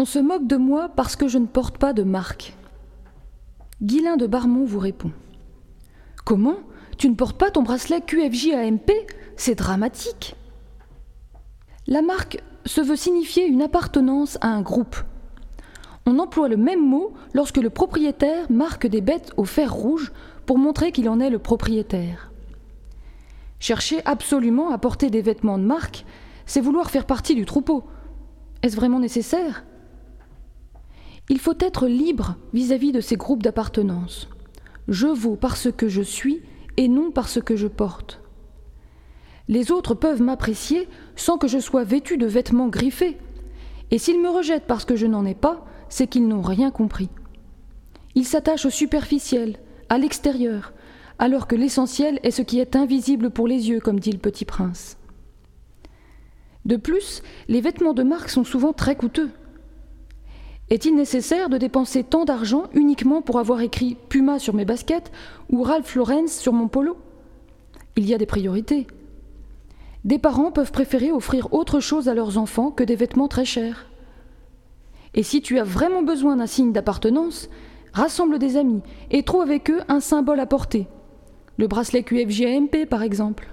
On se moque de moi parce que je ne porte pas de marque. Guilain de Barmont vous répond. Comment? Tu ne portes pas ton bracelet QFJ AMP C'est dramatique. La marque se veut signifier une appartenance à un groupe. On emploie le même mot lorsque le propriétaire marque des bêtes au fer rouge pour montrer qu'il en est le propriétaire. Chercher absolument à porter des vêtements de marque, c'est vouloir faire partie du troupeau. Est-ce vraiment nécessaire? Il faut être libre vis-à-vis de ces groupes d'appartenance. Je vaux parce que je suis et non parce que je porte. Les autres peuvent m'apprécier sans que je sois vêtu de vêtements griffés. Et s'ils me rejettent parce que je n'en ai pas, c'est qu'ils n'ont rien compris. Ils s'attachent au superficiel, à l'extérieur, alors que l'essentiel est ce qui est invisible pour les yeux, comme dit le petit prince. De plus, les vêtements de marque sont souvent très coûteux. Est-il nécessaire de dépenser tant d'argent uniquement pour avoir écrit Puma sur mes baskets ou Ralph Lauren sur mon polo? Il y a des priorités. Des parents peuvent préférer offrir autre chose à leurs enfants que des vêtements très chers. Et si tu as vraiment besoin d'un signe d'appartenance, rassemble des amis et trouve avec eux un symbole à porter. Le bracelet QFJMP par exemple.